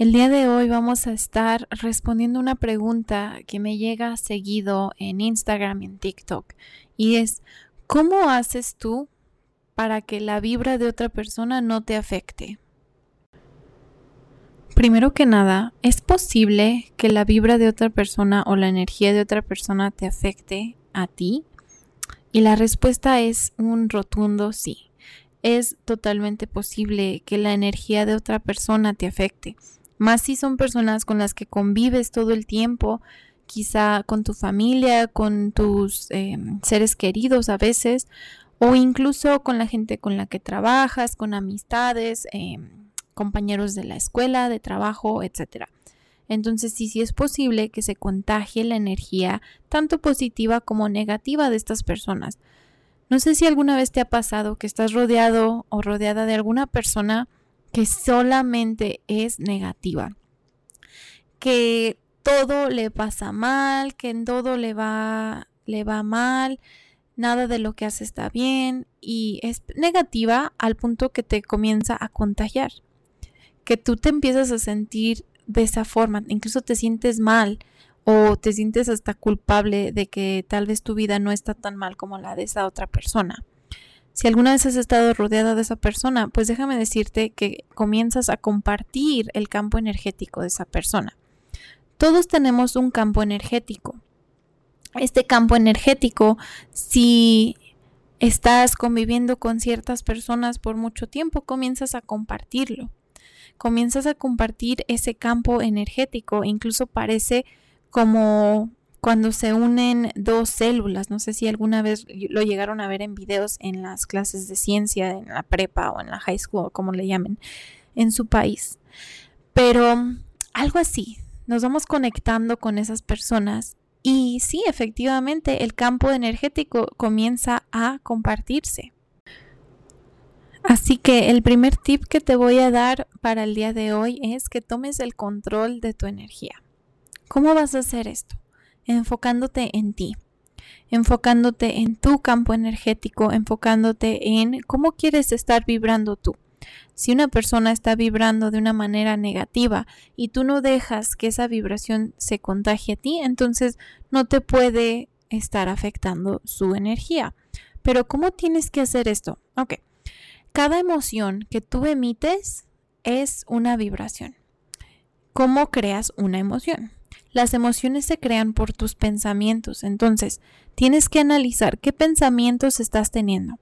El día de hoy vamos a estar respondiendo una pregunta que me llega seguido en Instagram y en TikTok y es, ¿cómo haces tú para que la vibra de otra persona no te afecte? Primero que nada, ¿es posible que la vibra de otra persona o la energía de otra persona te afecte a ti? Y la respuesta es un rotundo sí es totalmente posible que la energía de otra persona te afecte. Más si son personas con las que convives todo el tiempo, quizá con tu familia, con tus em, seres queridos a veces, o incluso con la gente con la que trabajas, con amistades, em, compañeros de la escuela, de trabajo, etc. Entonces sí, sí es posible que se contagie la energía tanto positiva como negativa de estas personas. No sé si alguna vez te ha pasado que estás rodeado o rodeada de alguna persona que solamente es negativa, que todo le pasa mal, que en todo le va le va mal, nada de lo que hace está bien y es negativa al punto que te comienza a contagiar, que tú te empiezas a sentir de esa forma, incluso te sientes mal o te sientes hasta culpable de que tal vez tu vida no está tan mal como la de esa otra persona. Si alguna vez has estado rodeada de esa persona, pues déjame decirte que comienzas a compartir el campo energético de esa persona. Todos tenemos un campo energético. Este campo energético, si estás conviviendo con ciertas personas por mucho tiempo, comienzas a compartirlo. Comienzas a compartir ese campo energético, incluso parece como cuando se unen dos células. No sé si alguna vez lo llegaron a ver en videos en las clases de ciencia, en la prepa o en la high school, como le llamen, en su país. Pero algo así, nos vamos conectando con esas personas y sí, efectivamente, el campo energético comienza a compartirse. Así que el primer tip que te voy a dar para el día de hoy es que tomes el control de tu energía. ¿Cómo vas a hacer esto? Enfocándote en ti, enfocándote en tu campo energético, enfocándote en cómo quieres estar vibrando tú. Si una persona está vibrando de una manera negativa y tú no dejas que esa vibración se contagie a ti, entonces no te puede estar afectando su energía. Pero ¿cómo tienes que hacer esto? Ok, cada emoción que tú emites es una vibración. ¿Cómo creas una emoción? Las emociones se crean por tus pensamientos, entonces tienes que analizar qué pensamientos estás teniendo.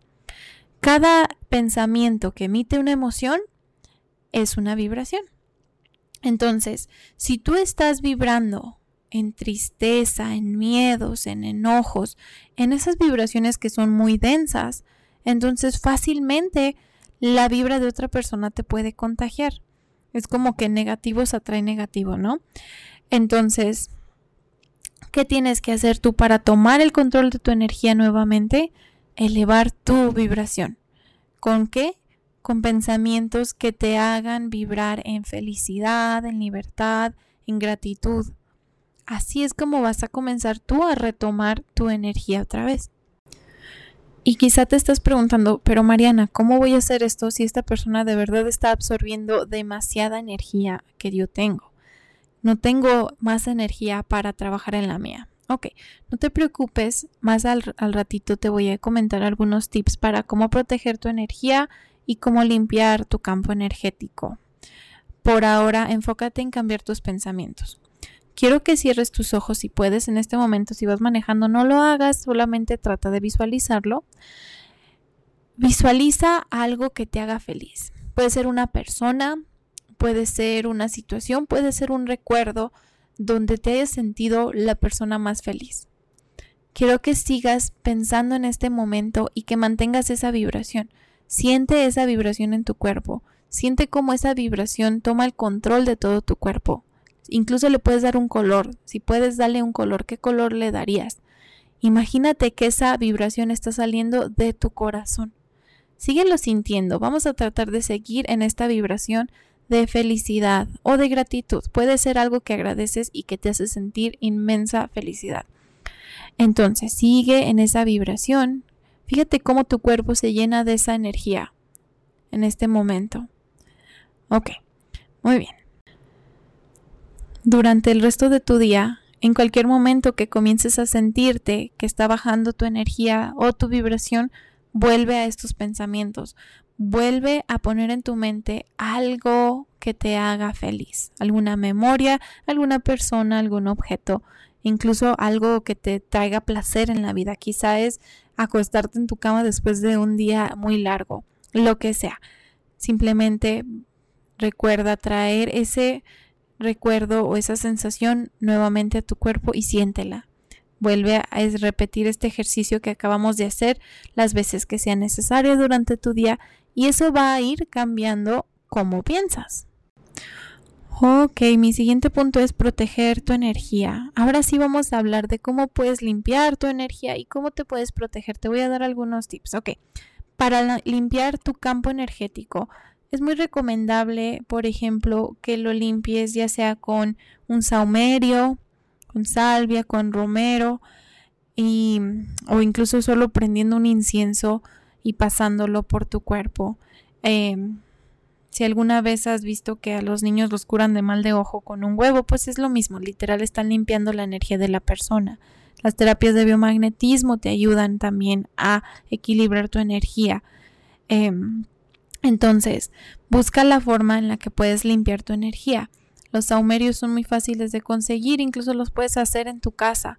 Cada pensamiento que emite una emoción es una vibración. Entonces, si tú estás vibrando en tristeza, en miedos, en enojos, en esas vibraciones que son muy densas, entonces fácilmente la vibra de otra persona te puede contagiar. Es como que negativos atrae negativo, ¿no? Entonces, ¿qué tienes que hacer tú para tomar el control de tu energía nuevamente? Elevar tu vibración. ¿Con qué? Con pensamientos que te hagan vibrar en felicidad, en libertad, en gratitud. Así es como vas a comenzar tú a retomar tu energía otra vez. Y quizá te estás preguntando, pero Mariana, ¿cómo voy a hacer esto si esta persona de verdad está absorbiendo demasiada energía que yo tengo? No tengo más energía para trabajar en la mía. Ok, no te preocupes, más al, ratito te voy a comentar algunos tips para cómo proteger tu energía y cómo limpiar tu campo energético. Por ahora, enfócate en cambiar tus pensamientos. quiero que cierres tus ojos si puedes en este momento. Si vas manejando, no lo hagas, solamente trata de visualizarlo. Visualiza algo que te haga feliz. Puede ser una persona, puede ser una situación, puede ser un recuerdo donde te hayas sentido la persona más feliz. Quiero que sigas pensando en este momento y que mantengas esa vibración. Siente esa vibración en tu cuerpo. Siente cómo esa vibración toma el control de todo tu cuerpo. Incluso le puedes dar un color. Si puedes darle un color, ¿qué color le darías? Imagínate que esa vibración está saliendo de tu corazón. Síguelo sintiendo. Vamos a tratar de seguir en esta vibración de felicidad o de gratitud. Puede ser algo que agradeces y que te hace sentir inmensa felicidad. Entonces, sigue en esa vibración. Fíjate cómo tu cuerpo se llena de esa energía en este momento. Ok, muy bien. Durante el resto de tu día, en cualquier momento que comiences a sentirte que está bajando tu energía o tu vibración, vuelve a estos pensamientos. Vuelve a poner en tu mente algo que te haga feliz, alguna memoria, alguna persona, algún objeto, incluso algo que te traiga placer en la vida. Quizá es acostarte en tu cama después de un día muy largo, lo que sea. Simplemente recuerda traer ese recuerdo o esa sensación nuevamente a tu cuerpo y siéntela. Vuelve a repetir este ejercicio que acabamos de hacer las veces que sea necesario durante tu día y eso va a ir cambiando cómo piensas. Ok, mi siguiente punto es proteger tu energía. Ahora sí vamos a hablar de cómo puedes limpiar tu energía y cómo te puedes proteger. Te voy a dar algunos tips. Ok, para limpiar tu campo energético, es muy recomendable, por ejemplo, que lo limpies ya sea con un saumerio, con salvia, con romero y, o incluso solo prendiendo un incienso y pasándolo por tu cuerpo. Em, si alguna vez has visto que a los niños los curan de mal de ojo con un huevo, pues es lo mismo, literal están limpiando la energía de la persona. Las terapias de biomagnetismo te ayudan también a equilibrar tu energía. Em, entonces, busca la forma en la que puedes limpiar tu energía. Los saumerios son muy fáciles de conseguir, incluso los puedes hacer en tu casa.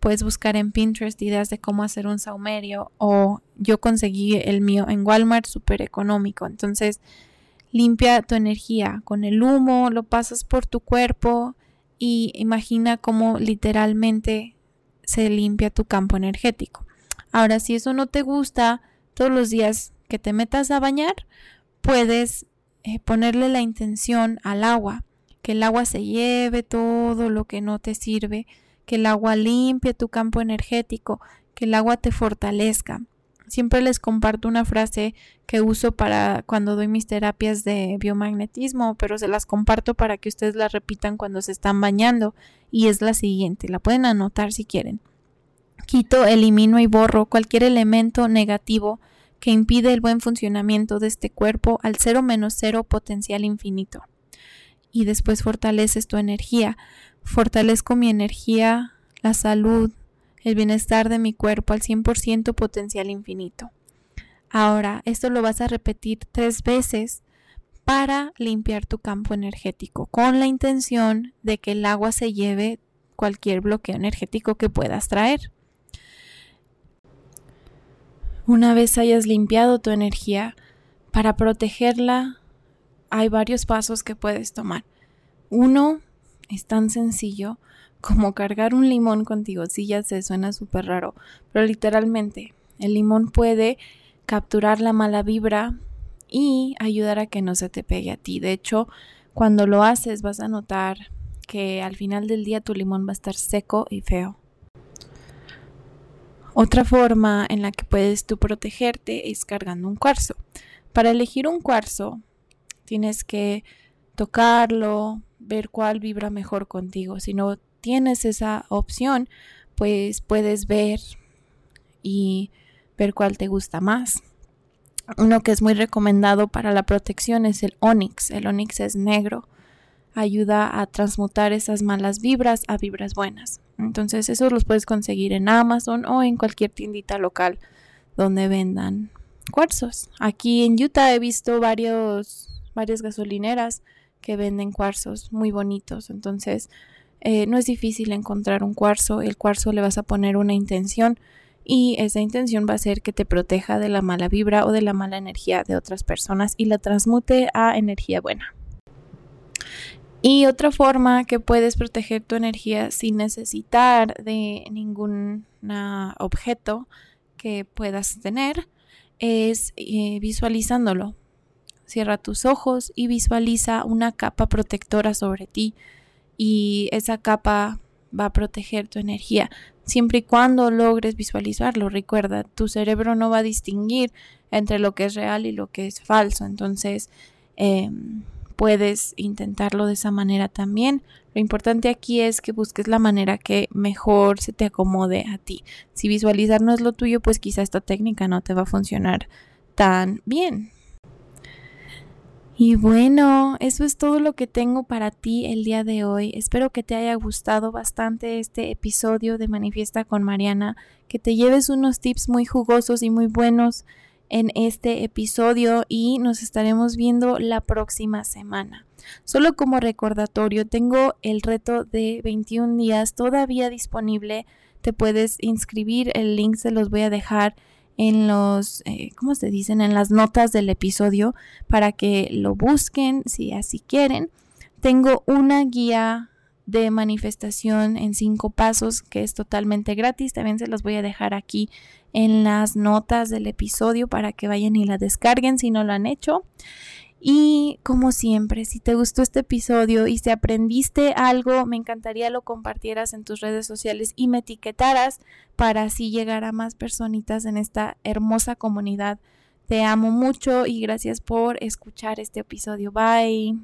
Puedes buscar en Pinterest ideas de cómo hacer un saumerio o yo conseguí el mío en Walmart súper económico. Entonces, limpia tu energía con el humo, lo pasas por tu cuerpo y imagina cómo literalmente se limpia tu campo energético. Ahora, si eso no te gusta, todos los días que te metas a bañar, puedes eh, ponerle la intención al agua que el agua se lleve todo lo que no te sirve, que el agua limpie tu campo energético, que el agua te fortalezca. Siempre les comparto una frase que uso para cuando doy mis terapias de biomagnetismo, pero se las comparto para que ustedes la repitan cuando se están bañando y es la siguiente, la pueden anotar si quieren. Quito, elimino y borro cualquier elemento negativo que impide el buen funcionamiento de este cuerpo al cero menos cero potencial infinito y después fortaleces tu energía. Fortalezco mi energía, la salud, el bienestar de mi cuerpo al 100% potencial infinito. Ahora, esto lo vas a repetir tres veces para limpiar tu campo energético, con la intención de que el agua se lleve cualquier bloqueo energético que puedas traer. Una vez hayas limpiado tu energía, para protegerla hay varios pasos que puedes tomar. Uno es tan sencillo como cargar un limón contigo. Sí, ya sé, suena súper raro, pero literalmente el limón puede capturar la mala vibra y ayudar a que no se te pegue a ti. De hecho, cuando lo haces vas a notar que al final del día tu limón va a estar seco y feo. Otra forma en la que puedes tú protegerte es cargando un cuarzo. Para elegir un cuarzo Tienes que tocarlo, ver cuál vibra mejor contigo. Si no tienes esa opción, pues puedes ver y ver cuál te gusta más. Uno que es muy recomendado para la protección es el Onyx. El Onyx es negro. Ayuda a transmutar esas malas vibras a vibras buenas. Entonces, esos los puedes conseguir en Amazon o en cualquier tiendita local donde vendan cuarzos. Aquí en Utah he visto varios varias gasolineras que venden cuarzos muy bonitos. Entonces, eh, no es difícil encontrar un cuarzo. El cuarzo le vas a poner una intención y esa intención va a ser que te proteja de la mala vibra o de la mala energía de otras personas y la transmute a energía buena. Y otra forma que puedes proteger tu energía sin necesitar de ningún objeto que puedas tener es eh, visualizándolo. Cierra tus ojos y visualiza una capa protectora sobre ti y esa capa va a proteger tu energía siempre y cuando logres visualizarlo. Recuerda, tu cerebro no va a distinguir entre lo que es real y lo que es falso. Entonces, em, puedes intentarlo de esa manera también. Lo importante aquí es que busques la manera que mejor se te acomode a ti. Si visualizar no es lo tuyo, pues quizá esta técnica no te va a funcionar tan bien. Y bueno, eso es todo lo que tengo para ti el día de hoy. Espero que te haya gustado bastante este episodio de Manifiesta con Mariana, que te lleves unos tips muy jugosos y muy buenos en este episodio y nos estaremos viendo la próxima semana. Solo como recordatorio, tengo el reto de 21 días todavía disponible. Te puedes inscribir, el link se los voy a dejar en los, eh, ¿cómo se dicen? En las notas del episodio para que lo busquen si así quieren. Tengo una guía de manifestación en cinco pasos que es totalmente gratis. También se los voy a dejar aquí en las notas del episodio para que vayan y la descarguen si no lo han hecho. Y como siempre, si te gustó este episodio y si aprendiste algo, me encantaría lo compartieras en tus redes sociales y me etiquetaras para así llegar a más personitas en esta hermosa comunidad. Te amo mucho y gracias por escuchar este episodio. Bye.